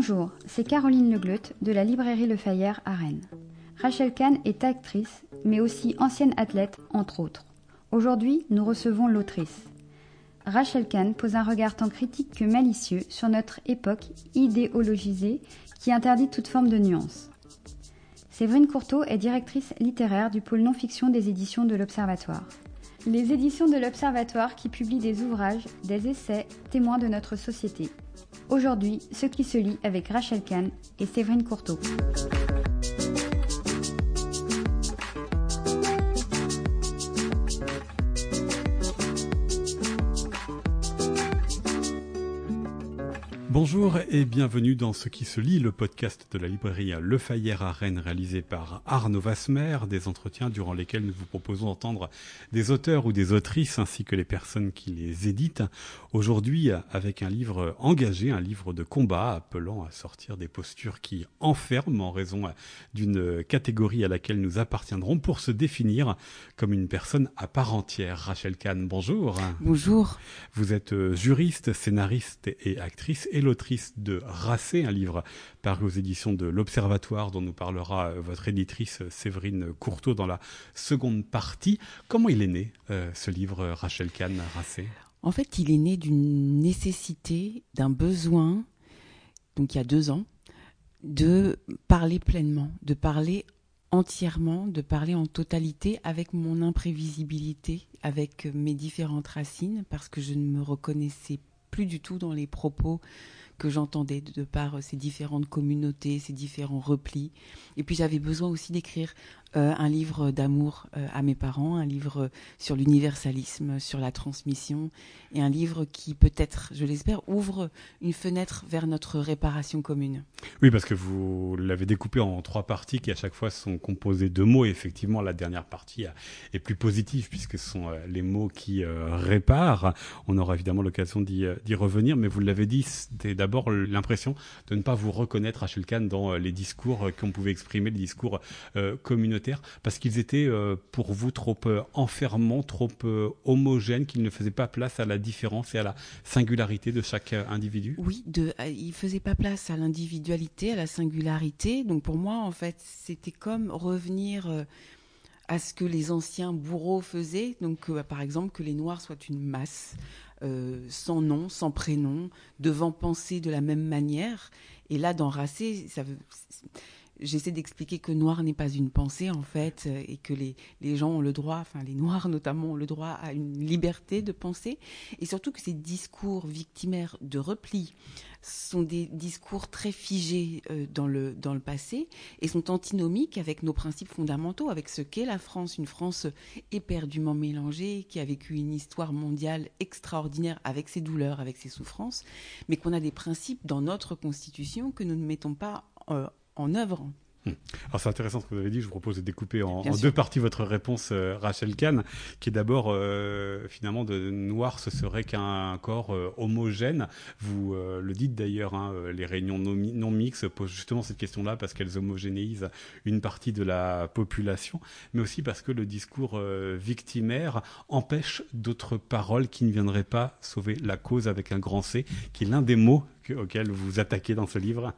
Bonjour, c'est Caroline Legleut de la librairie Le Fayère à Rennes. Rachel Kahn est actrice, mais aussi ancienne athlète, entre autres. Aujourd'hui, nous recevons l'autrice. Rachel Kahn pose un regard tant critique que malicieux sur notre époque idéologisée qui interdit toute forme de nuance. Séverine Courteau est directrice littéraire du pôle non-fiction des éditions de l'Observatoire. Les éditions de l'Observatoire qui publient des ouvrages, des essais, témoins de notre société. Aujourd'hui, ce qui se lit avec Rachel Kahn et Séverine Courteau. Bonjour et bienvenue dans Ce qui se lit, le podcast de la librairie Le Fayère à Rennes réalisé par Arnaud Vasmer, des entretiens durant lesquels nous vous proposons d'entendre des auteurs ou des autrices ainsi que les personnes qui les éditent. Aujourd'hui avec un livre engagé, un livre de combat appelant à sortir des postures qui enferment en raison d'une catégorie à laquelle nous appartiendrons pour se définir comme une personne à part entière. Rachel Kahn, bonjour. Bonjour. Vous êtes juriste, scénariste et actrice et l'autrice de Racé, un livre paru aux éditions de l'Observatoire dont nous parlera euh, votre éditrice euh, Séverine Courteau dans la seconde partie. Comment il est né euh, ce livre, Rachel Kahn, Racé? En fait, il est né d'une nécessité, d'un besoin, donc il y a deux ans, de parler pleinement, de parler entièrement, de parler en totalité avec mon imprévisibilité, avec mes différentes racines, parce que je ne me reconnaissais plus du tout dans les propos que j'entendais de, par ces différentes communautés, ces différents replis. Et puis j'avais besoin aussi d'écrire euh, un livre d'amour euh, à mes parents, un livre sur l'universalisme, sur la transmission, et un livre qui peut-être, je l'espère, ouvre une fenêtre vers notre réparation commune. Oui, parce que vous l'avez découpé en trois parties qui à chaque fois sont composées de mots. Effectivement, la dernière partie est plus positive puisque ce sont euh, les mots qui réparent. On aura évidemment l'occasion d'y revenir, mais vous l'avez dit, c'était d'abord l'impression de ne pas vous reconnaître, Rachel Kahn, dans les discours qu'on pouvait exprimer, les discours communautaires parce qu'ils étaient euh, pour vous trop euh, enfermants, trop euh, homogènes, qu'ils ne faisaient pas place à la différence et à la singularité de chaque individu? Oui, ils ne faisaient pas place à l'individualité, à la singularité. Donc pour moi, en fait, c'était comme revenir à ce que les anciens bourreaux faisaient. Donc par exemple, que les Noirs soient une masse. sans nom, sans prénom, devant penser de la même manière. Et là, dans Racé, ça veut, j'essaie d'expliquer que noir n'est pas une pensée en fait euh, et que les, les gens ont le droit, enfin les noirs notamment ont le droit à une liberté de penser. Et surtout que ces discours victimaires de repli sont des discours très figés euh, dans, le, dans le passé et sont antinomiques avec nos principes fondamentaux, avec ce qu'est la France, une France éperdument mélangée, qui a vécu une histoire mondiale extraordinaire avec ses douleurs, avec ses souffrances, mais qu'on a des principes dans notre constitution que nous ne mettons pas euh, en œuvre. Hmm. Alors c'est intéressant ce que vous avez dit. Je vous propose de découper en, deux parties votre réponse, euh, Rachel Kahn, qui est d'abord euh, finalement de noir, ce serait qu'un corps euh, homogène. Vous le dites d'ailleurs, hein, les réunions non, non, mixtes posent justement cette question-là parce qu'elles homogénéisent une partie de la population, mais aussi parce que le discours victimaire empêche d'autres paroles qui ne viendraient pas sauver la cause avec un grand C, qui est l'un des mots auquel vous vous attaquez dans ce livre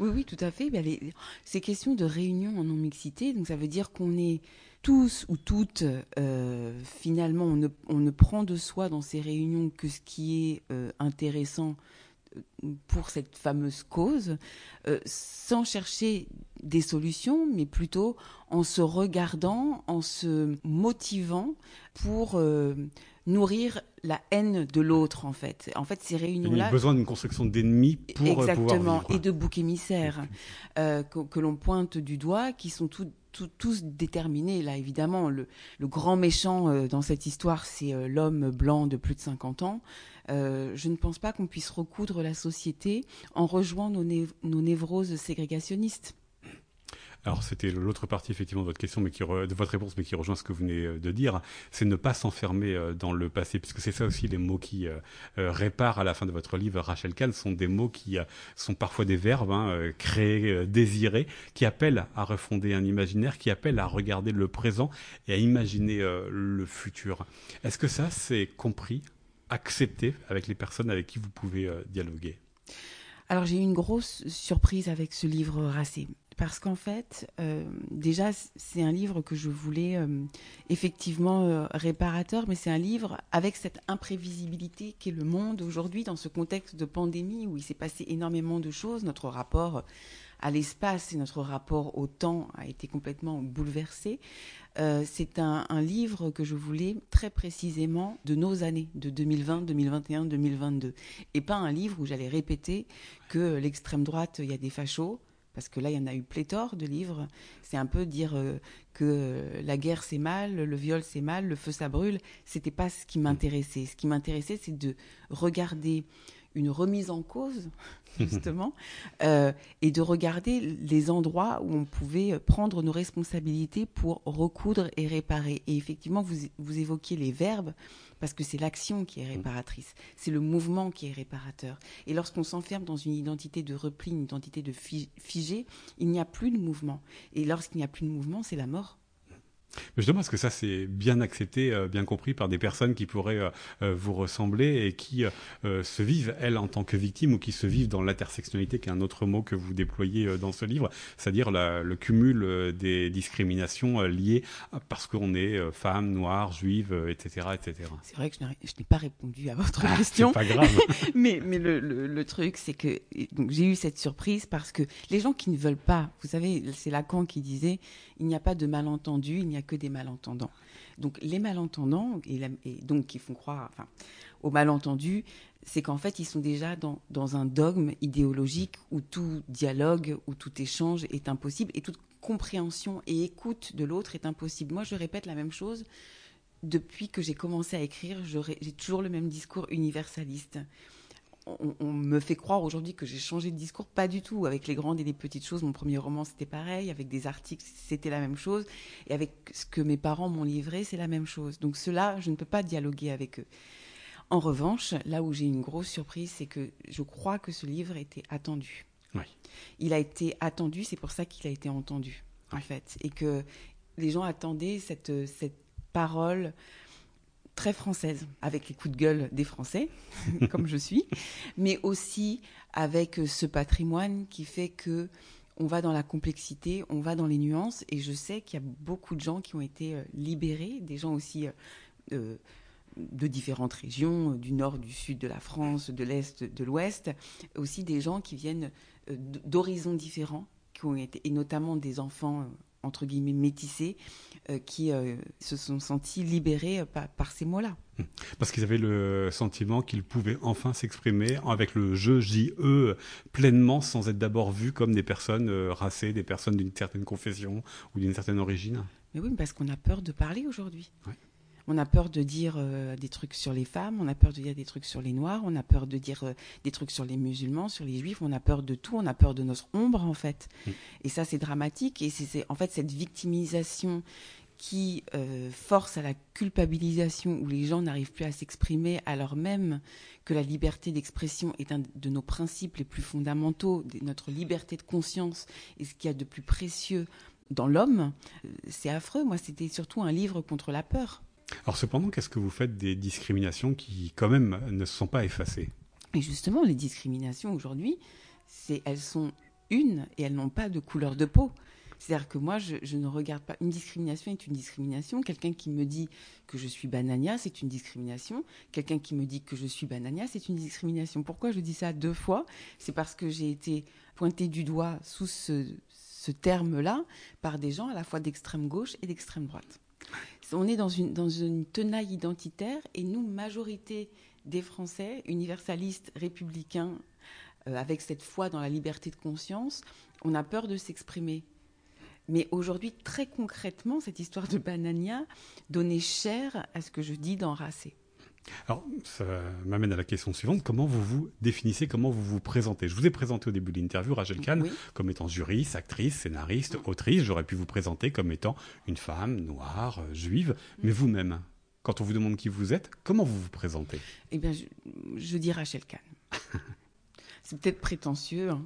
Oui, oui, tout à fait. Ben, ces questions de réunion en non-mixité, donc ça veut dire qu'on est tous ou toutes, euh, finalement, on ne, prend de soi dans ces réunions que ce qui est euh, intéressant euh, pour cette fameuse cause, sans chercher des solutions, mais plutôt en se regardant, en se motivant pour nourrir la haine de l'autre en fait. En fait, ces réunions-là. Il y a besoin d'une construction d'ennemis pour euh, exactement et de boucs émissaires euh, que, l'on pointe du doigt, qui sont tous déterminés. Là, évidemment, le, grand méchant euh, dans cette histoire, c'est l'homme blanc de plus de 50 ans. je ne pense pas qu'on puisse recoudre la société en rejoignant nos névroses ségrégationnistes. Alors c'était l'autre partie effectivement de votre question, mais qui de votre réponse, mais qui rejoint ce que vous venez euh, de dire, c'est ne pas s'enfermer euh, dans le passé, puisque c'est ça aussi les mots qui euh, réparent à la fin de votre livre, Rachel Kahn, sont des mots qui sont parfois des verbes, hein, créer, désirer, qui appellent à refonder un imaginaire, qui appellent à regarder le présent et à imaginer le futur. Est-ce que ça c'est compris, accepté avec les personnes avec qui vous pouvez dialoguer? Alors j'ai eu une grosse surprise avec ce livre Racé parce qu'en fait, euh, déjà, c'est un livre que je voulais euh, effectivement euh, réparateur, mais c'est un livre avec cette imprévisibilité qu'est le monde aujourd'hui, dans ce contexte de pandémie où il s'est passé énormément de choses. Notre rapport à l'espace et notre rapport au temps a été complètement bouleversé. c'est un, un, livre que je voulais très précisément de nos années, de 2020, 2021, 2022. Et pas un livre où j'allais répéter que l'extrême droite, il y a des fachos, parce que là, il y en a eu pléthore de livres. C'est un peu dire euh, que la guerre c'est mal, le viol c'est mal, le feu ça brûle. C'était pas ce qui m'intéressait. Ce qui m'intéressait, c'est de regarder une remise en cause, justement, euh, et de regarder les endroits où on pouvait prendre nos responsabilités pour recoudre et réparer. Et effectivement, vous, vous évoquiez les verbes parce que c'est l'action qui est mm. réparatrice, c'est le mouvement qui est réparateur. Et lorsqu'on s'enferme dans une identité de repli, une identité de figé, il n'y a plus de mouvement. Et lorsqu'il n'y a plus de mouvement, c'est la mort. Justement, est-ce que ça c'est bien accepté, euh, bien compris par des personnes qui pourraient euh, euh, vous ressembler et qui se vivent, elles, en tant que victimes ou qui se vivent dans l'intersectionnalité, qui est un autre mot que vous déployez dans ce livre, c'est-à-dire le cumul des discriminations liées parce qu'on est femme, noire, juive, etc. etc. C'est vrai que je n'ai pas répondu à votre ah, question. Pas grave. mais mais le, le, truc, c'est que j'ai eu cette surprise parce que les gens qui ne veulent pas, vous savez, c'est Lacan qui disait, il n'y a pas de malentendu, il n'y a que des malentendants. Donc les malentendants, et, donc qui font croire enfin, aux malentendus, c'est qu'en fait, ils sont déjà dans, dans, un dogme idéologique où tout dialogue, où tout échange est impossible et toute compréhension et écoute de l'autre est impossible. Moi, je répète la même chose. Depuis que j'ai commencé à écrire, j'ai toujours le même discours universaliste on, me fait croire aujourd'hui que j'ai changé de discours. Pas du tout. Avec les grandes et les petites choses, mon premier roman, c'était pareil. Avec des articles, c'était la même chose. Et avec ce que mes parents m'ont livré, c'est la même chose. Donc cela, je ne peux pas dialoguer avec eux. En revanche, là où j'ai une grosse surprise, c'est que je crois que ce livre était attendu. Oui. Il a été attendu, c'est pour ça qu'il a été entendu, en fait. Et que les gens attendaient cette, cette parole très française, avec les coups de gueule des Français, comme je suis, mais aussi avec ce patrimoine qui fait que on va dans la complexité, on va dans les nuances, et je sais qu'il y a beaucoup de gens qui ont été euh, libérés, des gens aussi euh, euh, de différentes régions, du nord, du sud de la France, de l'est, de l'ouest, aussi des gens qui viennent d'horizons différents, qui ont été, et notamment des enfants entre guillemets métissés euh, qui euh, se sont sentis libérés euh, par, ces mots-là. Hum. Parce qu'ils avaient le sentiment qu'ils pouvaient enfin s'exprimer avec le jeu JE pleinement sans être d'abord vus comme des personnes racées, des personnes d'une certaine confession ou d'une certaine origine. Mais oui, parce qu'on a peur de parler aujourd'hui. On a peur de dire euh, des trucs sur les femmes, on a peur de dire des trucs sur les noirs, on a peur de dire euh, des trucs sur les musulmans, sur les juifs, on a peur de tout, on a peur de notre ombre en fait. Mm. Et ça c'est dramatique et c'est en fait cette victimisation qui euh, force à la culpabilisation où les gens n'arrivent plus à s'exprimer alors même que la liberté d'expression est un de nos principes les plus fondamentaux, notre liberté de conscience et ce qu'il y a de plus précieux dans l'homme, c'est affreux. Moi, c'était surtout un livre contre la peur. Alors cependant, qu'est-ce que vous faites des discriminations qui quand même ne se sont pas effacées? Et justement, les discriminations aujourd'hui, c'est elles sont une et elles n'ont pas de couleur de peau. C'est-à-dire que moi, je, ne regarde pas. Une discrimination est une discrimination. Quelqu'un qui me dit que je suis banania, c'est une discrimination. Quelqu'un qui me dit que je suis banania, c'est une discrimination. Pourquoi je dis ça deux fois? C'est parce que j'ai été pointée du doigt sous ce terme-là par des gens à la fois d'extrême gauche et d'extrême droite on est dans une, tenaille identitaire et nous, majorité des Français, universalistes, républicains, euh, avec cette foi dans la liberté de conscience, on a peur de s'exprimer. Mais aujourd'hui, très concrètement, cette histoire de Banania donnait cher à ce que je dis dans Racé. Alors, ça m'amène à la question suivante. Comment vous vous définissez, comment vous vous présentez? Je vous ai présenté au début de l'interview, Rachel Kahn, comme étant juriste, actrice, scénariste, autrice. J'aurais pu vous présenter comme étant une femme noire, euh, juive, mais vous-même, quand on vous demande qui vous êtes, comment vous vous présentez? Eh bien, je, dis Rachel Kahn. C'est peut-être prétentieux, hein,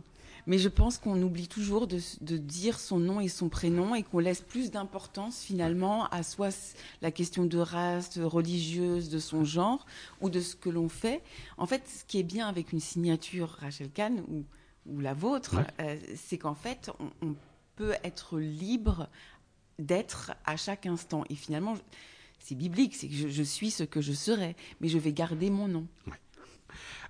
Mais je pense qu'on oublie toujours de, dire son nom et son prénom et qu'on laisse plus d'importance finalement à soit la question de race, religieuse, de son genre ou de ce que l'on fait. En fait, ce qui est bien avec une signature Rachel Kahn ou, ou la vôtre, euh, c'est qu'en fait, on, peut être libre d'être à chaque instant. Et finalement, c'est biblique, c'est que je, suis ce que je serai, mais je vais garder mon nom.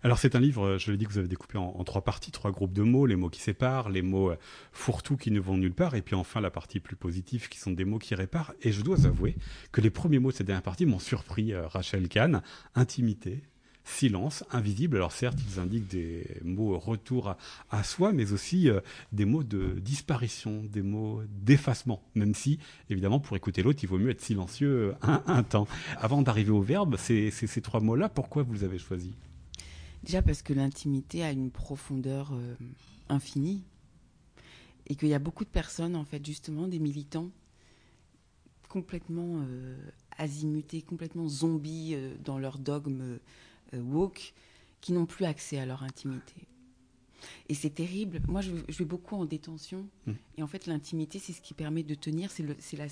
Alors c'est un livre, euh, je l'ai dit que vous avez découpé en, trois parties, trois groupes de mots, les mots qui séparent, les mots euh, fourre-tout qui ne vont nulle part, et puis enfin la partie plus positive qui sont des mots qui réparent. Et je dois avouer que les premiers mots de cette dernière partie m'ont surpris, euh, Rachel Kahn, intimité, silence, invisible. Alors certes, ils indiquent des mots retour à, soi, mais aussi des mots de disparition, des mots d'effacement, même si, évidemment, pour écouter l'autre, il vaut mieux être silencieux un, temps. Avant d'arriver au verbe, ces trois mots-là, pourquoi vous les avez choisis? Déjà parce que l'intimité a une profondeur euh, infinie et qu'il y a beaucoup de personnes, en fait, justement, des militants complètement euh, azimutés, complètement zombies euh, dans leur dogme woke, qui n'ont plus accès à leur intimité. Et c'est terrible. Moi, je, vais beaucoup en détention. Mmh. Et en fait, l'intimité, c'est ce qui permet de tenir. C'est la,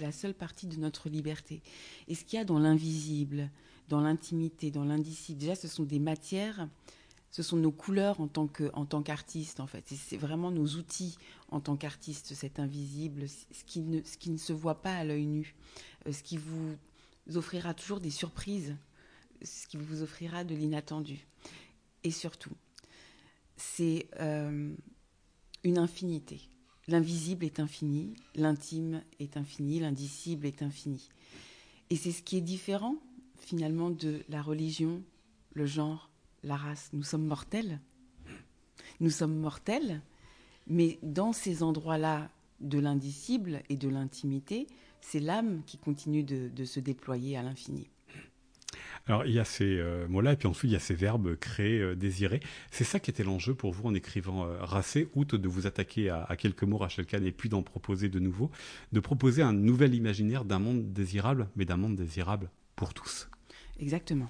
la, seule partie de notre liberté. Et ce qu'il y a dans l'invisible, dans l'intimité, dans l'indicible. Déjà, ce sont des matières, ce sont nos couleurs en tant que, en tant qu'artiste, en fait. C'est vraiment nos outils en tant qu'artiste, cet invisible, ce qui ne, ce qui ne se voit pas à l'œil nu, euh, ce qui vous offrira toujours des surprises, ce qui vous offrira de l'inattendu. Et surtout, c'est euh, une infinité. L'invisible est infini, l'intime est infini, l'indicible est infini. Et c'est ce qui est différent finalement de la religion, le genre, la race. Nous sommes mortels. Nous sommes mortels, mais dans ces endroits-là de l'indicible et de l'intimité, c'est l'âme qui continue de, se déployer à l'infini. Alors il y a ces euh, mots-là, et puis ensuite il y a ces verbes créer, euh, désirer. C'est ça qui était l'enjeu pour vous en écrivant euh, Racé, outre de vous attaquer à, quelques mots, Rachel Kahn, et puis d'en proposer de nouveaux, de proposer un nouvel imaginaire d'un monde désirable, mais d'un monde désirable pour tous. Exactement.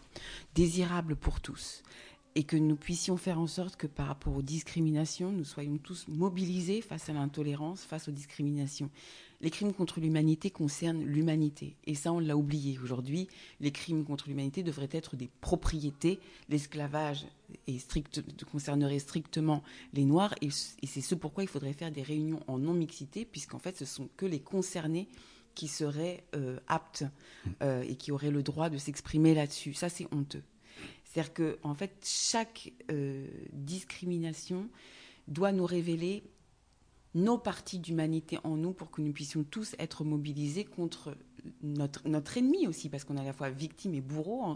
Désirable pour tous. Et que nous puissions faire en sorte que par rapport aux discriminations, nous soyons tous mobilisés face à l'intolérance, face aux discriminations. Les crimes contre l'humanité concernent l'humanité. Et ça, on l'a oublié. Aujourd'hui, les crimes contre l'humanité devraient être des propriétés. L'esclavage concernerait strictement les Noirs. Et, et c'est ce pourquoi il faudrait faire des réunions en non-mixité, puisqu'en fait, ce sont que les concernés qui seraient euh, aptes euh, et qui auraient le droit de s'exprimer là-dessus. Ça, c'est honteux. C'est-à-dire que, en fait, chaque euh, discrimination doit nous révéler nos parties d'humanité en nous pour que nous puissions tous être mobilisés contre notre, notre ennemi aussi, parce qu'on est à la fois victime et bourreau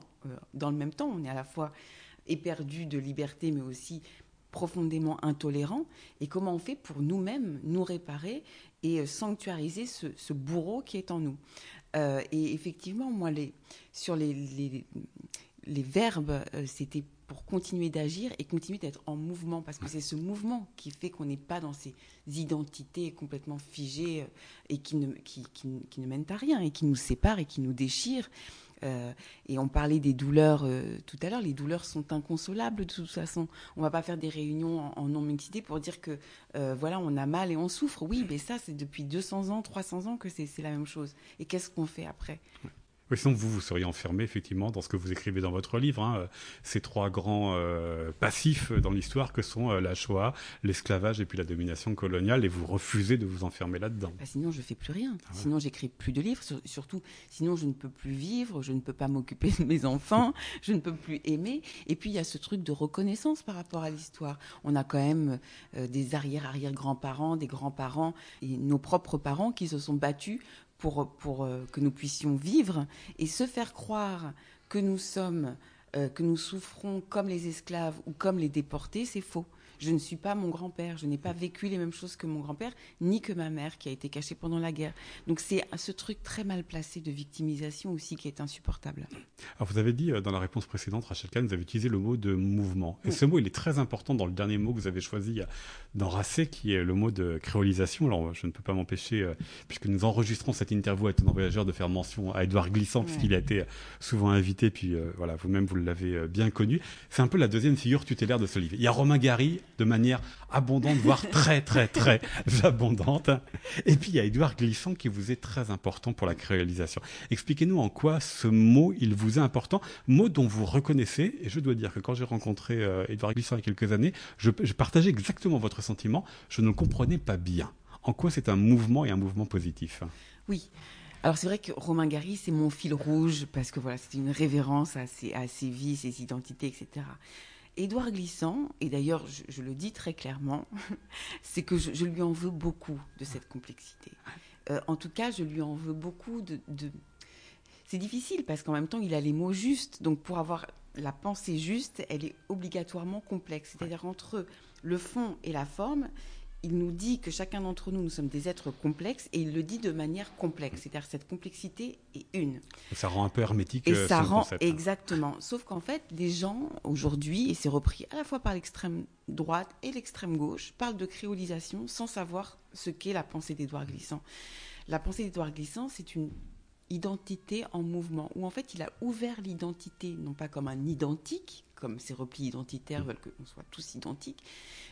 dans le même temps. On est à la fois éperdu de liberté, mais aussi profondément intolérant. Et comment on fait pour nous-mêmes nous réparer et euh, sanctuariser ce, bourreau qui est en nous. Euh, et effectivement, moi, les, sur les, les, verbes, euh, c'était pour continuer d'agir et continuer d'être en mouvement, parce que c'est ce mouvement qui fait qu'on n'est pas dans ces identités complètement figées et qui ne, qui, qui ne mènent à rien et qui nous séparent et qui nous déchirent. Euh, et on parlait des douleurs euh, tout à l'heure. Les douleurs sont inconsolables de toute façon. On ne va pas faire des réunions en, non-mixité pour dire que euh, voilà, on a mal et on souffre. Oui, mais ça, c'est depuis 200 ans, 300 ans que c'est la même chose. Et qu'est-ce qu'on fait après? Sinon, vous, vous seriez enfermé effectivement dans ce que vous écrivez dans votre livre, hein, ces trois grands euh, passifs dans l'histoire que sont euh, la Shoah, l'esclavage et puis la domination coloniale, et vous refusez de vous enfermer là-dedans. Bah, sinon, je fais plus rien. Ah sinon, j'écris plus de livres. surtout, sinon, je ne peux plus vivre, je ne peux pas m'occuper de mes enfants, je ne peux plus aimer. Et puis, il y a ce truc de reconnaissance par rapport à l'histoire. On a quand même euh, des arrière-arrière-grands-parents, des grands-parents et nos propres parents qui se sont battus pour, euh, que nous puissions vivre et se faire croire euh, que nous souffrons comme les esclaves ou comme les déportés, c'est faux. Je ne suis pas mon grand-père, je n'ai pas vécu les mêmes choses que mon grand-père, ni que ma mère qui a été cachée pendant la guerre. Donc c'est ce truc très mal placé de victimisation aussi qui est insupportable. Alors vous avez dit euh, dans la réponse précédente, Rachel Kahn, vous avez utilisé le mot de mouvement. Et ce mot, il est très important dans le dernier mot que vous avez choisi euh, dans Racé, qui est le mot de créolisation. Alors je ne peux pas m'empêcher, euh, puisque nous enregistrons cette interview à Étonnant Voyageur, de faire mention à Edouard Glissant, puisqu'il a été souvent invité, puis voilà, vous-même vous, l'avez bien connu. C'est un peu la deuxième figure tutélaire de ce livre. Il y a Romain Gary de manière abondante, voire très, très, très abondante. Et puis, il y a Édouard Glissant qui vous est très important pour la créolisation. Expliquez-nous en quoi ce mot, il vous est important, mot dont vous reconnaissez, et je dois dire que quand j'ai rencontré euh, Édouard Glissant il y a quelques années, je, je partageais exactement votre sentiment, je ne le comprenais pas bien. En quoi c'est un mouvement et un mouvement positif? Oui. Alors c'est vrai que Romain Gary, c'est mon fil rouge parce que voilà, c'est une révérence à ses, à ses vies, ses identités, etc. Édouard Glissant, et d'ailleurs je, le dis très clairement, c'est que je, lui en veux beaucoup de cette complexité. Euh, en tout cas, je lui en veux beaucoup de... C'est difficile parce qu'en même temps, il a les mots justes. Donc pour avoir la pensée juste, elle est obligatoirement complexe. C'est-à-dire entre le fond et la forme, il nous dit que chacun d'entre nous, nous sommes des êtres complexes, et il le dit de manière complexe. C'est-à-dire cette complexité est une. ça rend un peu hermétique. Et euh, ça rend exactement. Sauf qu'en fait, les gens aujourd'hui, et c'est repris à la fois par l'extrême droite et l'extrême gauche, parlent de créolisation sans savoir ce qu'est la pensée d'Édouard Glissant. La pensée d'Édouard Glissant, c'est une identité en mouvement, où en fait il a ouvert l'identité, non pas comme un identique, comme ces replis identitaires veulent qu'on soit tous identiques,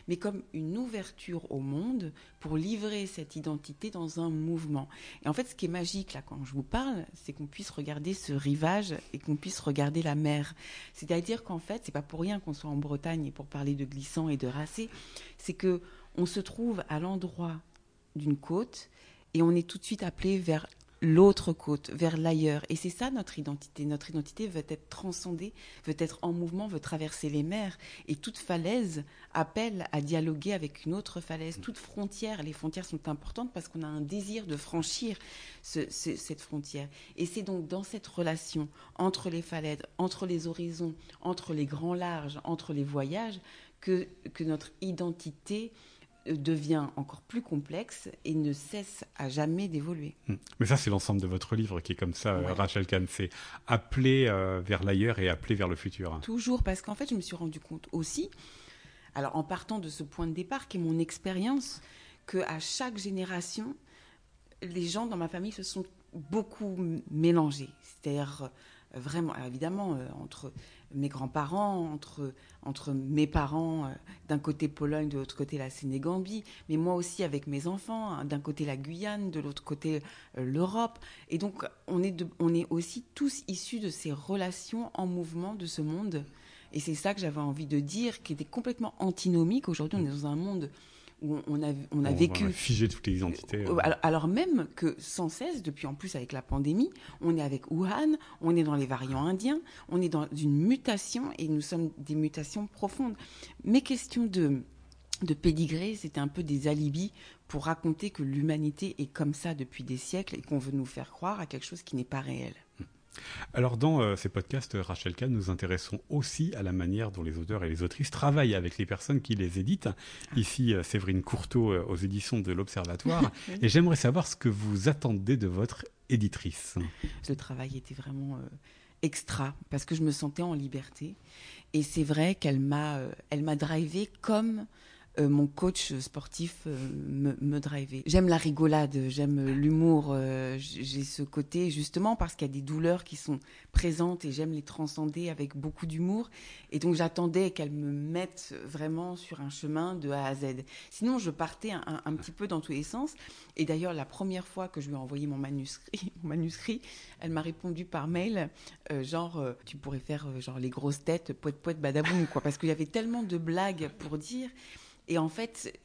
mais comme une ouverture au monde pour livrer cette identité dans un mouvement. Et en fait, ce qui est magique là quand je vous parle, c'est qu'on puisse regarder ce rivage et qu'on puisse regarder la mer. C'est-à-dire qu'en fait, c'est pas pour rien qu'on soit en Bretagne et pour parler de glissant et de racé, c'est que on se trouve à l'endroit d'une côte et on est tout de suite appelé vers l'autre côte, vers l'ailleurs. Et c'est ça notre identité. Notre identité veut être transcendée, veut être en mouvement, veut traverser les mers. Et toute falaise appelle à dialoguer avec une autre falaise. Toute frontière, les frontières sont importantes parce qu'on a un désir de franchir cette frontière. Et c'est donc dans cette relation entre les falaises, entre les horizons, entre les grands larges, entre les voyages, que, que notre identité devient encore plus complexe et ne cesse à jamais d'évoluer. Hmm. Mais ça, c'est l'ensemble de votre livre qui est comme ça, Rachel Kahn. C'est appeler euh, vers l'ailleurs et appeler vers le futur. Toujours, parce qu'en fait, je me suis rendu compte aussi, alors en partant de ce point de départ qui est mon expérience, qu'à chaque génération, les gens dans ma famille se sont beaucoup mélangés. C'est-à-dire, vraiment, évidemment, entre mes grands-parents, entre, entre mes parents, euh, d'un côté Pologne, de l'autre côté la Sénégambie, mais moi aussi avec mes enfants, hein, d'un côté la Guyane, de l'autre côté euh, l'Europe. Et donc, on est, on est aussi tous issus de ces relations en mouvement de ce monde. Et c'est ça que j'avais envie de dire, qui était complètement antinomique. Aujourd'hui, on est dans un monde où on a, on a vécu. On a figé toutes les identités. Euh, hein. Alors, même que sans cesse, depuis en plus avec la pandémie, on est avec Wuhan, on est dans les variants indiens, on est dans une mutation et nous sommes des mutations profondes. Mes questions de, de pédigré, c'était un peu des alibis pour raconter que l'humanité est comme ça depuis des siècles et qu'on veut nous faire croire à quelque chose qui n'est pas réel. Alors dans euh, ces podcasts, Rachel Kahn, nous intéressons aussi à la manière dont les auteurs et les autrices travaillent avec les personnes qui les éditent. Ici, euh, Séverine Courteau euh, aux éditions de l'Observatoire. Et j'aimerais savoir ce que vous attendez de votre éditrice. Le travail était vraiment extra parce que je me sentais en liberté. Et c'est vrai qu'elle m'a, elle m'a drivé comme euh, mon coach sportif euh, me, me. J'aime la rigolade, j'aime l'humour. Euh, j'ai ce côté justement parce qu'il y a des douleurs qui sont présentes et j'aime les transcender avec beaucoup d'humour. Et donc j'attendais qu'elle me mette vraiment sur un chemin de A à Z. Sinon, je partais un, petit peu dans tous les sens. Et d'ailleurs, la première fois que je lui ai envoyé mon manuscrit, mon manuscrit elle m'a répondu par mail, genre, tu pourrais faire genre les grosses têtes, poète poète badaboum, quoi. Parce qu'il y avait tellement de blagues pour dire. Et en fait,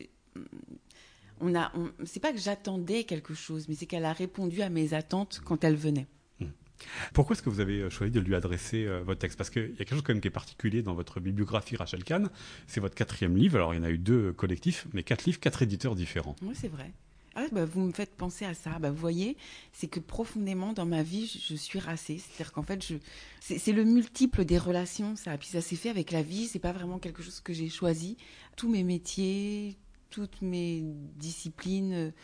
on a, c'est pas que j'attendais quelque chose, mais c'est qu'elle a répondu à mes attentes quand elle venait. Hmm. Pourquoi est-ce que vous avez euh, choisi de lui adresser euh, votre texte? Parce qu'il y a quelque chose quand même qui est particulier dans votre bibliographie Rachel Kahn. C'est votre quatrième livre. Alors il y en a eu deux collectifs, mais quatre livres, quatre éditeurs différents. Oui, c'est vrai. Ah, bah, vous me faites penser à ça. Bah, vous voyez, c'est que profondément dans ma vie, je, suis racée. C'est-à-dire qu'en fait, je, c'est, le multiple des relations. Ça, puis ça s'est fait avec la vie. C'est pas vraiment quelque chose que j'ai choisi. Tous mes métiers, toutes mes disciplines,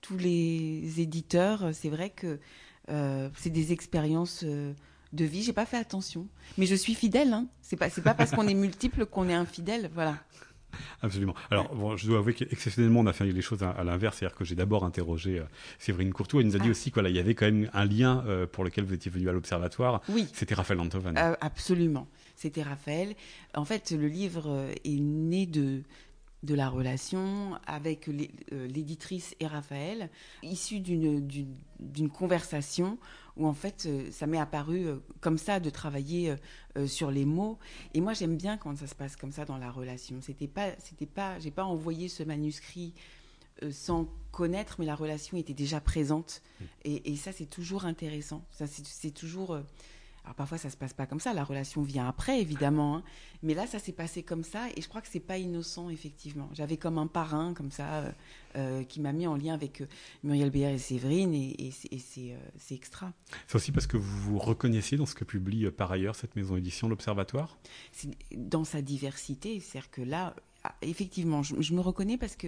tous les éditeurs, c'est vrai que euh, c'est des expériences. Euh, de vie, j'ai pas fait attention, mais je suis fidèle. Hein. C'est pas, c'est pas parce qu'on est multiple qu'on est infidèle, voilà. Absolument. Alors, bon, je dois avouer qu'exceptionnellement, on a fait les choses à, l'inverse. C'est-à-dire que j'ai d'abord interrogé euh, Séverine Courtois. Elle nous a dit ah. aussi qu'il y avait quand même un lien euh, pour lequel vous étiez venu à l'Observatoire. Oui. C'était Raphaël Antoven. Euh, absolument. C'était Raphaël. En fait, le livre est né de de la relation avec l'éditrice et Raphaël, issue d'une conversation où en fait ça m'est apparu comme ça de travailler sur les mots. Et moi j'aime bien quand ça se passe comme ça dans la relation. C'était pas, c'était pas, j'ai pas envoyé ce manuscrit sans connaître, mais la relation était déjà présente. Mmh. Et, ça, c'est toujours intéressant. Ça, c'est toujours. Alors parfois ça se passe pas comme ça, la relation vient après évidemment, hein. mais là ça s'est passé comme ça et je crois que c'est pas innocent effectivement. J'avais comme un parrain comme ça euh, euh, qui m'a mis en lien avec euh, Muriel Béer et Séverine et, c'est extra. C'est aussi parce que vous vous reconnaissiez dans ce que publie par ailleurs cette maison édition, l'Observatoire? Dans sa diversité, c'est-à-dire que là, ah, effectivement, je, me reconnais parce que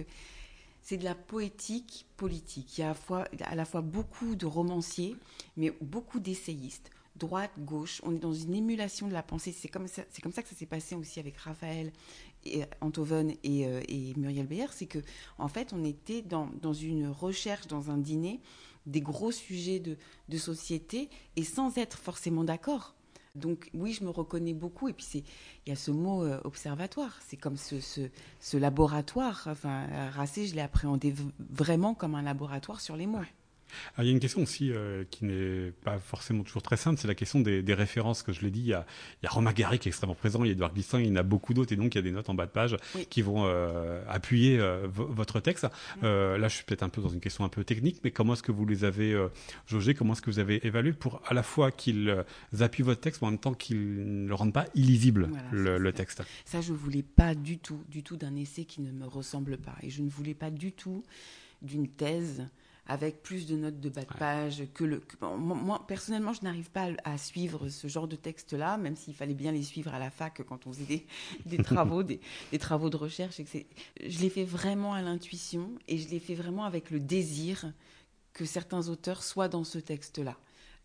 c'est de la poétique politique. Il y a à la fois beaucoup de romanciers, mais beaucoup d'essayistes droite, gauche. On est dans une émulation de la pensée. C'est comme ça, comme ça que ça s'est passé aussi avec Raphaël, et Antoven et, euh, et Muriel Beyer. C'est que, en fait, on était dans, dans, une recherche, dans un dîner, des gros sujets de, de société et sans être forcément d'accord. Donc oui, je me reconnais beaucoup. Et puis c'est, il y a ce mot euh, observatoire. C'est comme ce, ce, ce, laboratoire. Enfin, Racé, je l'ai appréhendé vraiment comme un laboratoire sur les mots. Il y a une question aussi euh, qui n'est pas forcément toujours très simple, c'est la question des, références. Que je l'ai dit, il y, a, il y a Romain Gary qui est extrêmement présent, il y a Edouard Glissant, il y en a beaucoup d'autres, et donc il y a des notes en bas de page qui vont euh, appuyer euh, votre texte. là, je suis peut-être un peu dans une question un peu technique, mais comment est-ce que vous les avez jaugés Comment est-ce que vous avez évalué pour à la fois qu'ils appuient votre texte, mais en même temps qu'ils ne le rendent pas illisible, le, texte? Ça, je voulais pas du tout, du tout d'un essai qui ne me ressemble pas, et je ne voulais pas du tout d'une thèse avec plus de notes de bas de page que le. moi, personnellement, je n'arrive pas à, suivre ce genre de texte-là, même s'il fallait bien les suivre à la fac quand on faisait des, travaux, des, travaux de recherche. je l'ai fait vraiment à l'intuition et je l'ai fait vraiment avec le désir que certains auteurs soient dans ce texte-là,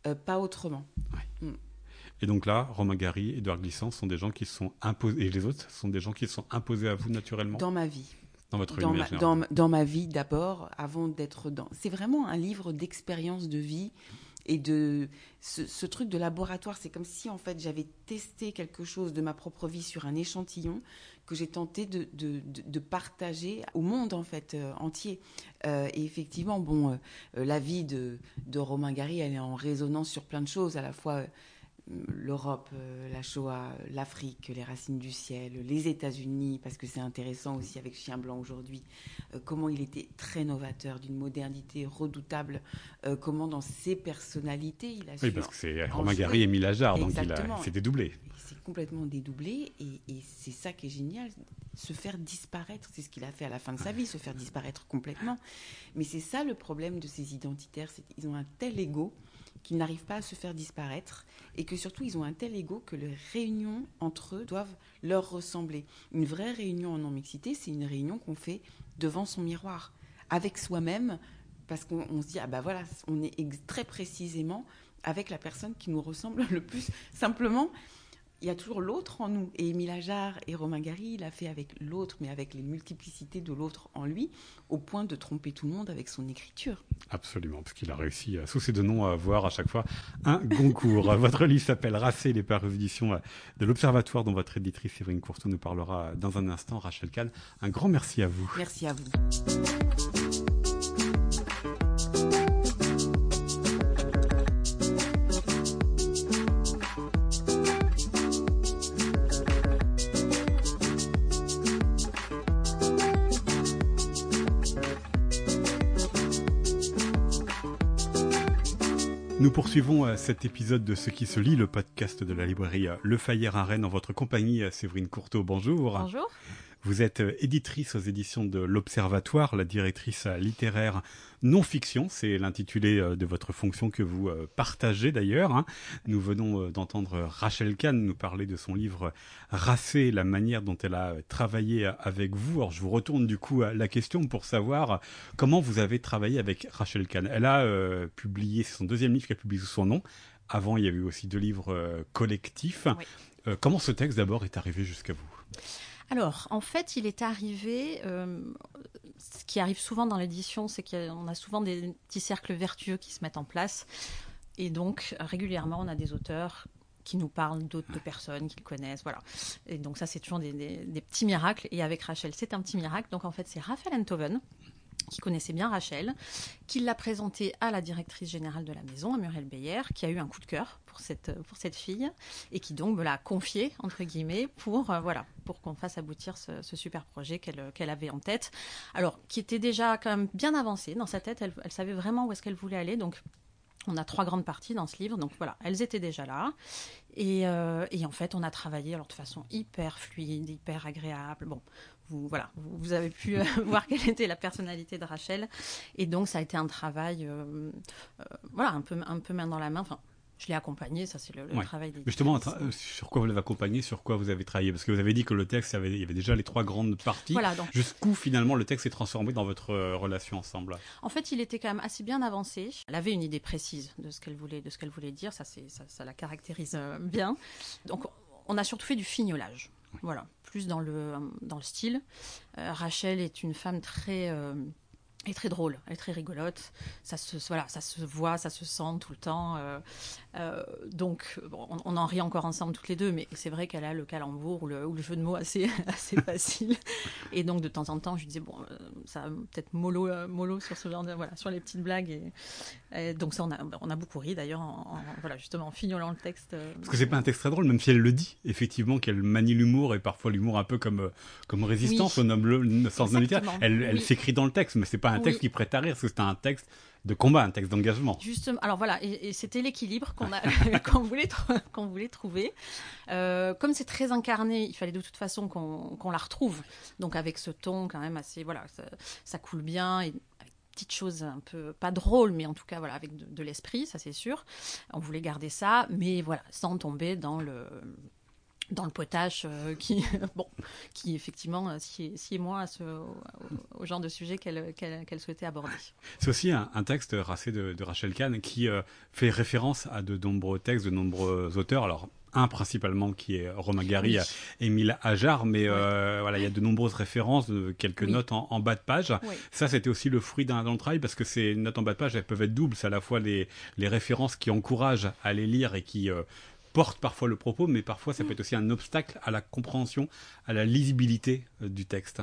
euh, pas autrement. Mm. Et donc là, Romain Gary, Edouard Glissant sont des gens qui sont imposés, et les autres sont des gens qui sont imposés à vous naturellement? Dans ma vie. Dans votre dans ma, dans, ma vie d'abord, avant d'être dans. C'est vraiment un livre d'expérience de vie et de ce, truc de laboratoire. C'est comme si en fait j'avais testé quelque chose de ma propre vie sur un échantillon que j'ai tenté de, de, de, partager au monde en fait euh, entier. Euh, et effectivement, bon, euh, la vie de, de Romain Gary, elle est en résonance sur plein de choses, à la fois l'Europe, euh, la Shoah, l'Afrique, les racines du ciel, les États-Unis, parce que c'est intéressant aussi avec Chien Blanc aujourd'hui, euh, comment il était très novateur, d'une modernité redoutable, euh, comment dans ses personnalités il a Oui, parce que c'est Romain Gary et Émile Ajar, donc il s'est dédoublé. C'est complètement dédoublé, et, et c'est ça qui est génial, se faire disparaître, c'est ce qu'il a fait à la fin de sa vie, se faire disparaître complètement. Mais c'est ça le problème de ces identitaires, c'est qu'ils ont un tel ego qu'ils n'arrivent pas à se faire disparaître et que surtout ils ont un tel ego que les réunions entre eux doivent leur ressembler. Une vraie réunion en non-mixité, c'est une réunion qu'on fait devant son miroir, avec soi-même, parce qu'on se dit, ah ben voilà, on est très précisément avec la personne qui nous ressemble le plus. Simplement, il y a toujours l'autre en nous. Et Émile Ajar et Romain Gary, il a fait avec l'autre, mais avec les multiplicités de l'autre en lui, au point de tromper tout le monde avec son écriture. Absolument, parce qu'il a réussi, sous ces deux noms, à avoir à chaque fois un Goncourt. votre livre s'appelle Racé, les par édition euh, de l'Observatoire, dont votre éditrice Séverine Courteau nous parlera dans un instant. Rachel Kahn, un grand merci à vous. Merci à vous. Nous poursuivons euh, cet épisode de Ce qui se lit, le podcast de la librairie euh, Le Fayère à Rennes en votre compagnie. Euh, Séverine Courteau, bonjour. Bonjour. Vous êtes éditrice aux éditions de l'Observatoire, la directrice littéraire non-fiction, c'est l'intitulé de votre fonction que vous partagez d'ailleurs. Hein. Nous venons d'entendre Rachel Kahn nous parler de son livre Racé, la manière dont elle a travaillé avec vous. Alors je vous retourne du coup la question pour savoir comment vous avez travaillé avec Rachel Kahn. Elle a publié, c'est son deuxième livre qu'elle publie sous son nom. Avant, il y a eu aussi deux livres collectifs. comment ce texte d'abord est arrivé jusqu'à vous? Alors, en fait, il est arrivé. Euh, ce qui arrive souvent dans l'édition, c'est qu'on a souvent des petits cercles vertueux qui se mettent en place. Et donc, régulièrement, on a des auteurs qui nous parle d'autres personnes qu'ils connaissent, voilà. Et donc ça, c'est toujours des, des, petits miracles. Et avec Rachel, c'est un petit miracle. Donc en fait, c'est Raphaël Enthoven qui connaissait bien Rachel, qui l'a présentée à la directrice générale de la maison, à Muriel Beyer, qui a eu un coup de cœur pour cette, pour cette fille et qui donc me l'a confiée, entre guillemets, pour, euh, voilà, pour qu'on fasse aboutir ce, super projet qu'elle qu'elle avait en tête. Alors, qui était déjà quand même bien avancé dans sa tête, elle, elle savait vraiment où est-ce qu'elle voulait aller, donc on a trois grandes parties dans ce livre, donc voilà, elles étaient déjà là. Et, euh, et, en fait, on a travaillé alors de façon hyper fluide, hyper agréable. Bon, vous, voilà, vous, avez pu euh, voir quelle était la personnalité de Rachel. Et donc, ça a été un travail, euh, euh, voilà, un peu, un peu main dans la main. Enfin, je l'ai accompagné, ça c'est le, travail des. Justement, sur quoi vous l'avez accompagné, sur quoi vous avez travaillé? Parce que vous avez dit que le texte, il y avait, déjà les trois grandes parties. Voilà, Jusqu'où finalement le texte s'est transformé dans votre relation ensemble? En fait, il était quand même assez bien avancé. Elle avait une idée précise de ce qu'elle voulait, de ce qu'elle voulait dire. Ça, ça, ça la caractérise bien. Donc, on a surtout fait du fignolage. Voilà, plus dans le, dans le style. Euh, Rachel est une femme très euh, est très drôle, elle est très rigolote. Ça se, voilà, ça se voit, ça se sent tout le temps. Euh, euh, donc, on, en rit encore ensemble toutes les deux, mais c'est vrai qu'elle a le calembour ou le, ou le, jeu de mots assez, assez facile. Et donc, de temps en temps, je disais, bon, euh, ça peut-être mollo, mollo sur ce genre de, voilà, sur les petites blagues. Et, donc, ça, on a, on a beaucoup ri d'ailleurs, en, voilà, justement, en fignolant le texte. Parce que c'est pas un texte très drôle, même si elle le dit, effectivement, qu'elle manie l'humour et parfois l'humour un peu comme, comme résistance, oui. on nomme le sens Elle, elle s'écrit dans le texte, mais c'est pas un texte qui prête à rire, parce que c'est un texte de combat, un texte d'engagement. Justement, alors voilà, et, c'était l'équilibre qu'on voulait, qu'on voulait trouver. Euh, comme c'est très incarné, il fallait de toute façon qu'on la retrouve. Donc avec ce ton quand même assez, voilà, ça, coule bien et avec petites choses un peu pas drôles, mais en tout cas voilà avec de, de l'esprit, ça c'est sûr. On voulait garder ça, mais voilà, sans tomber dans le dans le potage euh, qui, bon, qui effectivement euh, si moins ce, au, genre de sujet qu'elle qu'elle souhaitait aborder. C'est aussi un, texte racé de, Rachel Kahn qui euh, fait référence à de nombreux textes, de nombreux auteurs. Alors, un principalement qui est Romain Gary, Émile Ajar, mais voilà, il y a de nombreuses références, quelques notes en, bas de page. Ça, c'était aussi le fruit d'un travail parce que ces notes en bas de page, elles peuvent être doubles. C'est à la fois les, les références qui encouragent à les lire et qui porte parfois le propos, mais parfois ça peut être aussi un obstacle à la compréhension, à la lisibilité euh, du texte.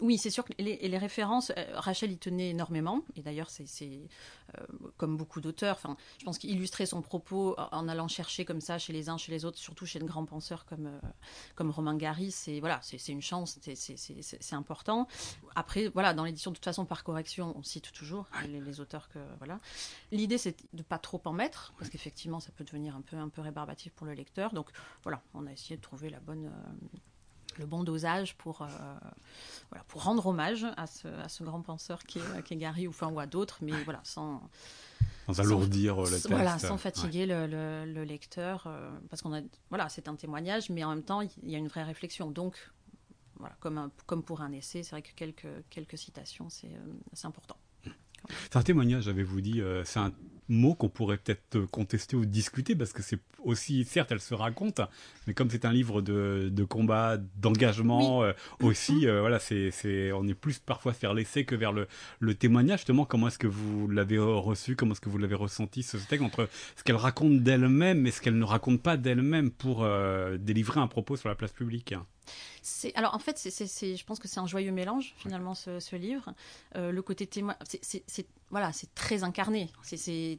Oui, c'est sûr que les, références, euh, Rachel y tenait énormément, et d'ailleurs c'est euh, comme beaucoup d'auteurs, enfin, je pense qu'illustrer son propos en allant chercher comme ça chez les uns, chez les autres, surtout chez de grands penseurs comme, euh, comme Romain Gary, c'est voilà, c'est une chance, c'est important. Après, voilà, dans l'édition, de toute façon, par correction, on cite toujours les, auteurs que voilà. L'idée, c'est de pas trop en mettre, parce qu'effectivement, ça peut devenir un peu un peu rébarbatif pour le lecteur. Donc voilà, on a essayé de trouver la bonne le bon dosage pour, euh, voilà, pour rendre hommage à ce, à ce grand penseur qui est, qui est Gary ou, enfin, ou à d'autres, mais voilà, sans, sans alourdir le texte. Voilà, sans fatiguer le, le, lecteur, euh, parce qu'on a, voilà, c'est un témoignage, mais en même temps, il y a une vraie réflexion. Donc, voilà, comme, comme pour un essai, c'est vrai que quelques, quelques citations, c'est euh, important. C'est un témoignage, avez-vous dit. c'est un mot qu'on pourrait peut-être contester ou discuter parce que c'est aussi, certes, elle se raconte, mais comme c'est un livre de, de combat, d'engagement euh, aussi, euh, voilà, c'est, c'est, on est plus parfois vers l'essai que vers le, le témoignage. Justement, comment est-ce que vous l'avez reçu, comment est-ce que vous l'avez ressenti ce texte entre ce qu'elle raconte d'elle-même et ce qu'elle ne raconte pas d'elle-même pour euh, délivrer un propos sur la place publique? Alors en fait, c'est, je pense que c'est un joyeux mélange finalement ce, ce livre. le côté témoin, c'est, voilà, c'est très incarné. C'est, c'est,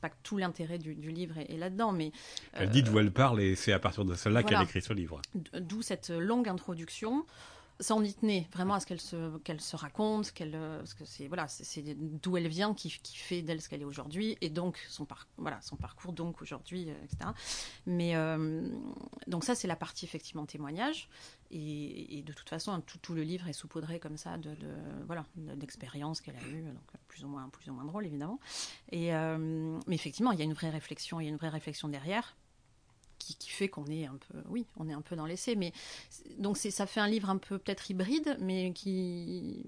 pas que tout l'intérêt du, du livre est, là-dedans, mais elle dit d'où elle parle et c'est à partir de cela qu'elle écrit ce livre. D'où cette longue introduction. Ça en y tenait vraiment à ce qu'elle se, qu'elle se raconte, qu'elle, euh, parce que c'est voilà, c'est d'où elle vient qui, qui fait d'elle ce qu'elle est aujourd'hui, et donc son, par, voilà, son parcours donc aujourd'hui, euh, etc. Mais euh, donc ça c'est la partie effectivement témoignage, et, de toute façon tout, tout, le livre est saupoudré comme ça de, de voilà d'expériences qu'elle a eues, donc plus ou moins plus ou moins drôle évidemment. Et mais effectivement il y a une vraie réflexion, il y a une vraie réflexion derrière qui, fait qu'on est un peu, oui, on est un peu dans l'essai. Mais donc ça fait un livre un peu peut-être hybride, mais qui,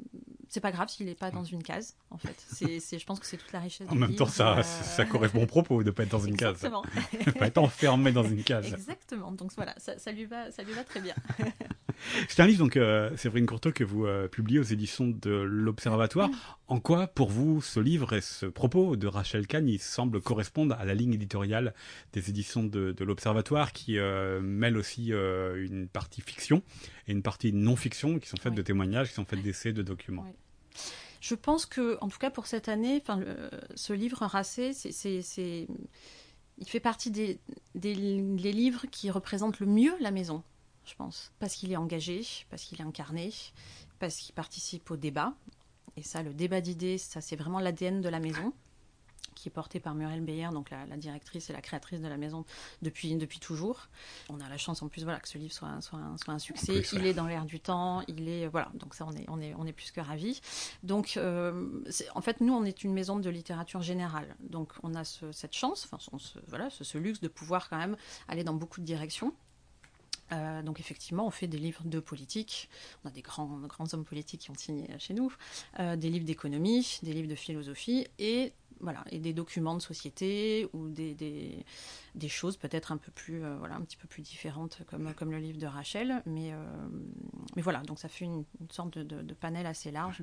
c'est pas grave s'il n'est pas dans une case. En fait, c'est, je pense que c'est toute la richesse. En même temps, ça, euh, ça correspond au propos de pas être dans une case. Exactement. pas être enfermé dans une case. Exactement. Donc voilà, ça, ça lui va, ça lui va très bien. C'est un livre, donc, euh, Séverine Courteau, que vous euh, publiez aux éditions de l'Observatoire. En quoi, pour vous, ce livre et ce propos de Rachel Kahn, il semble correspondre à la ligne éditoriale des éditions de, l'Observatoire, qui euh, mêle aussi une partie fiction et une partie non-fiction, qui sont faites de témoignages, qui sont faites d'essais, de documents? Je pense que, en tout cas pour cette année, ce livre Racé, c'est il fait partie des, des, livres qui représentent le mieux la maison je pense. Parce qu'il est engagé, parce qu'il est incarné, parce qu'il participe au débat. Et ça, le débat d'idées, ça c'est vraiment l'ADN de la maison, qui est porté par Muriel Beyer, donc la, directrice et la créatrice de la maison depuis, depuis toujours. On a la chance en plus voilà, que ce livre soit, soit, soit un succès. il est dans l'air du temps, il est voilà, donc ça on est, on est, on est plus que ravis. Donc euh, en fait nous on est une maison de littérature générale, donc on a cette chance, enfin voilà, ce, ce luxe de pouvoir quand même aller dans beaucoup de directions. Euh, donc effectivement, on fait des livres de politique. On a des grands, grands hommes politiques qui ont signé chez nous, euh, des livres d'économie, des livres de philosophie et voilà et des documents de société ou des, des, choses peut-être un peu plus euh, voilà un petit peu plus différentes comme comme le livre de Rachel. Mais mais voilà donc ça fait une, sorte de, panel assez large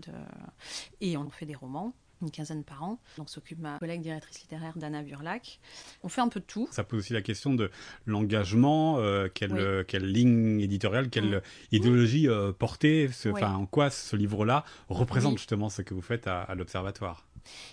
et on fait des romans une quinzaine par an. Donc s'occupe ma collègue directrice littéraire Dana Burlac. On fait un peu de tout. Ça pose aussi la question de l'engagement, euh, quelle, quelle, ligne éditoriale, quelle mm. idéologie euh, porter, enfin en quoi ce livre-là représente justement ce que vous faites à, l'Observatoire?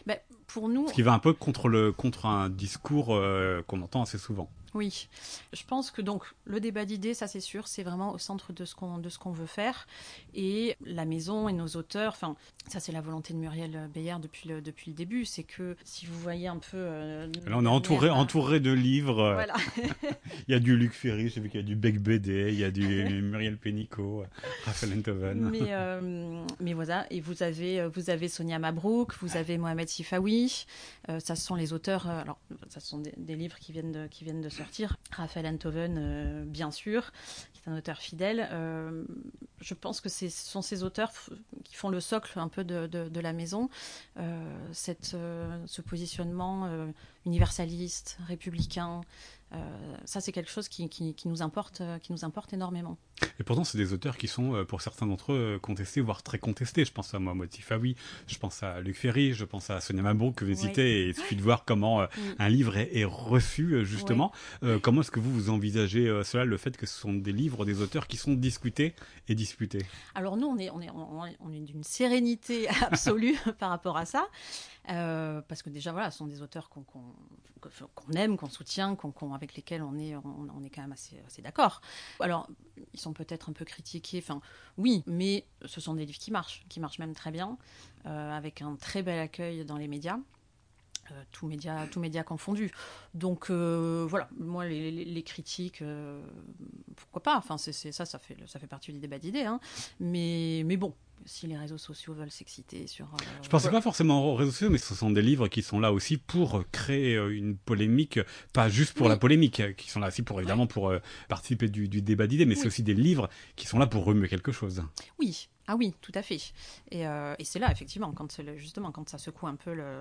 Ben, pour nous, ce qui va un peu contre le contre un discours euh, qu'on entend assez souvent. Oui, je pense que donc le débat d'idées, ça c'est sûr, c'est vraiment au centre de ce qu'on de ce qu'on veut faire. Et la maison et nos auteurs, enfin ça c'est la volonté de Muriel Beyer depuis le depuis le début, c'est que si vous voyez un peu. Euh, Là on est entouré entouré de livres. Voilà. il y a du Luc Ferry, vu qu'il y a du Beck BD, il y a du Muriel Pénicaud, Raphaël Enthoven. Mais euh, mais voilà, et vous avez vous avez Sonia Mabrouk, vous avez Mohamed Sifawi, euh, ça sont les auteurs. alors ça sont des, des, livres qui viennent de qui viennent de Raphaël Enthoven, euh, bien sûr, qui est un auteur fidèle. Euh, je pense que ce sont ces auteurs qui font le socle un peu de, la maison. Euh, cette, ce positionnement universaliste, républicain, ça, c'est quelque chose qui, nous importe, euh, qui nous importe énormément. Et pourtant, c'est des auteurs qui sont, euh, pour certains d'entre eux, contestés, voire très contestés. Je pense à Mohamed Tifawi, je pense à Luc Ferry, je pense à Sonia Mabrouk que vous citez, et il suffit de voir comment un livre est, reçu, justement. comment est-ce que vous, vous envisagez cela, le fait que ce sont des livres, des auteurs qui sont discutés et disputés? Alors nous, on est, on est, on est d'une sérénité absolue par rapport à ça. Euh, parce que déjà, voilà, ce sont des auteurs qu'on aime, qu'on soutient, avec lesquels on est, on, est quand même assez, d'accord. Alors, ils sont peut-être un peu critiqués, enfin, oui, mais ce sont des livres qui marchent, qui marchent même très bien, euh, avec un très bel accueil dans les médias. Euh, tout média tout média confondu. Donc voilà, moi les, critiques, pourquoi pas? Enfin c'est ça, ça fait ça fait partie du débat d'idées. Hein. Mais mais bon, si les réseaux sociaux veulent s'exciter sur. Euh, je ne pensais pas forcément aux réseaux sociaux, mais ce sont des livres qui sont là aussi pour créer euh, une polémique, pas juste pour la polémique, qui sont là aussi pour évidemment pour euh, participer du, débat d'idées, mais c'est aussi des livres qui sont là pour remuer quelque chose. Oui, ah oui, tout à fait. Et, et c'est là effectivement quand justement quand ça secoue un peu le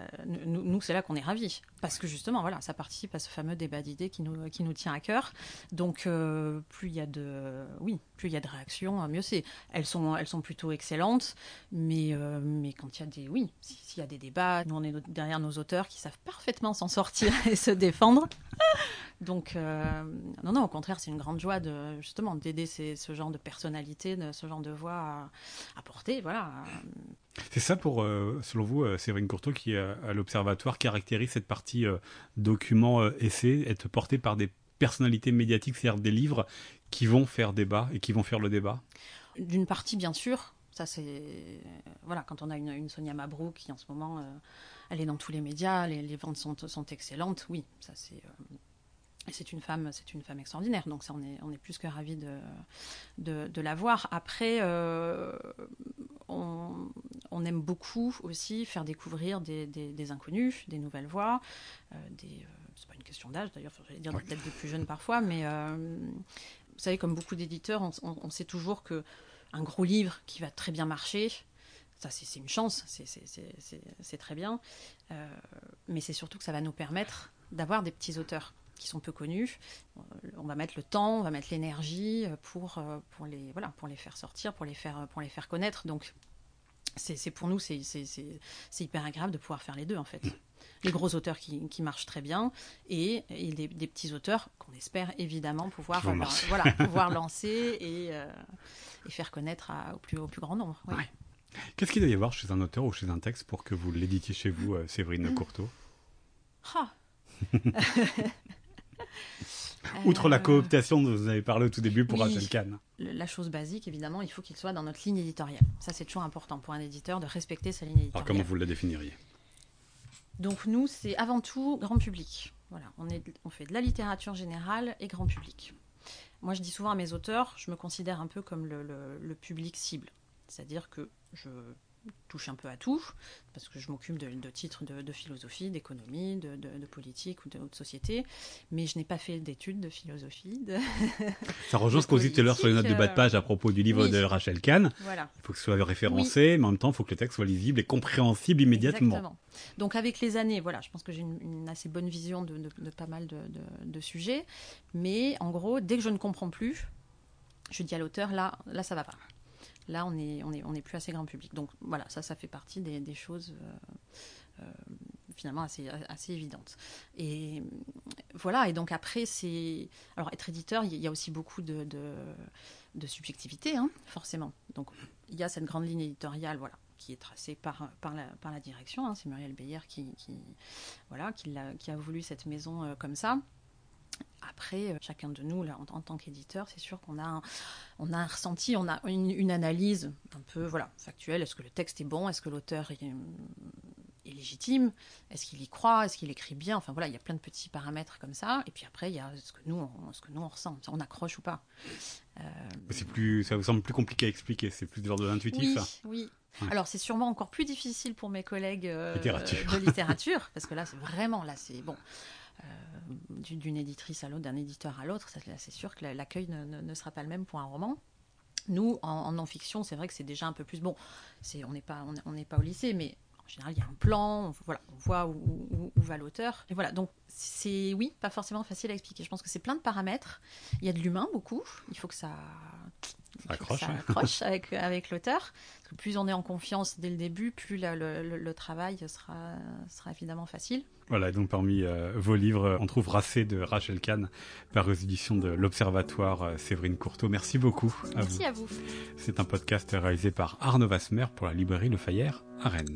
euh, nous, c'est là qu'on est ravis. Parce que justement, voilà, ça participe à ce fameux débat d'idées qui nous, qui nous tient à cœur. Donc, euh, plus il y a de, oui, plus il y a de réactions, mieux c'est. Elles sont, elles sont plutôt excellentes, mais, euh, mais quand il y a des, oui, s'il y a des débats, nous on est derrière nos auteurs qui savent parfaitement s'en sortir et se défendre. Donc, non, non, au contraire, c'est une grande joie de justement d'aider ce genre de personnalité, ce genre de voix à, à porter, voilà. C'est ça pour, euh, selon vous, euh, Séverine qui à l'Observatoire caractérise cette partie euh, document essai, être porté par des personnalités médiatiques, c'est-à-dire des livres qui vont faire débat et qui vont faire le débat? D'une partie, bien sûr. Ça, c'est. Voilà, quand on a une, Sonia Mabrouk qui, en ce moment, elle est dans tous les médias, les, ventes sont, excellentes, oui, ça, c'est. c'est une femme, c'est une femme extraordinaire. Donc ça, on est, on est plus que ravis de, de la voir. Après, on, on aime beaucoup aussi faire découvrir des, inconnus, des nouvelles voix, euh, des, euh, c'est pas une question d'âge d'ailleurs, il dire peut-être des plus jeunes parfois, mais euh, vous savez, comme beaucoup d'éditeurs, on, sait toujours que un gros livre qui va très bien marcher, ça c'est une chance, c'est très bien, mais c'est surtout que ça va nous permettre d'avoir des petits auteurs qui sont peu connus. On va mettre le temps, on va mettre l'énergie pour, pour, les, voilà, pour les faire sortir, pour les faire, pour les faire connaître. Donc, c'est pour nous, c'est hyper agréable de pouvoir faire les deux, en fait. Les gros auteurs qui, qui marchent très bien et, et des, petits auteurs qu'on espère évidemment pouvoir, voilà, pouvoir lancer et, et, faire connaître au, plus, au plus grand nombre. Qu'est-ce qu'il doit y avoir chez un auteur ou chez un texte pour que vous l'éditiez chez vous, euh, Séverine Courteau? Ah. Outre la euh, cooptation dont vous avez parlé au tout début pour Rachel Kahn. La chose basique, évidemment, il faut qu'il soit dans notre ligne éditoriale. Ça, c'est toujours important pour un éditeur de respecter sa ligne éditoriale. Alors, comment vous la définiriez? Donc, nous, c'est avant tout grand public. Voilà, on, est, on fait de la littérature générale et grand public. Moi, je dis souvent à mes auteurs, je me considère un peu comme le public cible. C'est-à-dire que je touche un peu à tout, parce que je m'occupe de, titres de, philosophie, d'économie, de, politique ou de, société, mais je n'ai pas fait d'études de philosophie. Ça rejoint ce qu'on dit tout à l'heure sur les notes de bas de page à propos du livre de Rachel Kahn. Voilà. Il faut que ce soit référencé, mais en même temps, il faut que le texte soit lisible et compréhensible immédiatement. Exactement. Donc avec les années, voilà, je pense que j'ai une, assez bonne vision de, pas mal de, sujets, mais en gros, dès que je ne comprends plus, je dis à l'auteur, là, là, ça va pas. Là, on n'est est, plus assez grand public. Donc voilà, ça, fait partie des, choses euh, euh, finalement assez, évidentes. Et voilà, et donc après, c'est. Alors, être éditeur, il y a aussi beaucoup de, subjectivité, hein, forcément. Donc, il y a cette grande ligne éditoriale, voilà qui est tracée par, la, direction. Hein. c'est Muriel Beyer qui a voulu cette maison euh, comme ça. Après, euh, chacun de nous, là, en, tant qu'éditeur, c'est sûr qu'on a, un, on a un ressenti, on a une, analyse un peu voilà, factuelle. Est-ce que le texte est bon? Est-ce que l'auteur est, légitime? Est-ce qu'il y croit? Est-ce qu'il écrit bien? Enfin voilà, il y a plein de petits paramètres comme ça. Et puis après, il y a ce que nous, on, ce que nous on ressent. On accroche ou pas. Euh, c'est plus, ça vous semble plus compliqué à expliquer. C'est plus de l'ordre de l'intuitif. Oui, oui. Alors c'est sûrement encore plus difficile pour mes collègues euh, de littérature, parce que là c'est vraiment là c'est bon. Euh, d'une éditrice à l'autre, d'un éditeur à l'autre, c'est sûr que l'accueil ne, sera pas le même pour un roman. Nous, en, non-fiction, c'est vrai que c'est déjà un peu plus bon. on n'est pas, on n'est pas au lycée, mais en général, il y a un plan, on, voilà, on voit où, va l'auteur. Et voilà, donc c'est, oui, pas forcément facile à expliquer. Je pense que c'est plein de paramètres. Il y a de l'humain beaucoup. Il faut que ça, accroche, ça accroche avec, avec l'auteur. Plus on est en confiance dès le début, plus le, travail sera, sera évidemment facile. Voilà, donc parmi euh, vos livres, on trouve Racé de Rachel Kahn, par éditions de l'Observatoire euh, Séverine Courteau. Merci beaucoup. Merci à vous. C'est un podcast réalisé par Arnaud Vasmer pour la librairie Le Fayère à Rennes.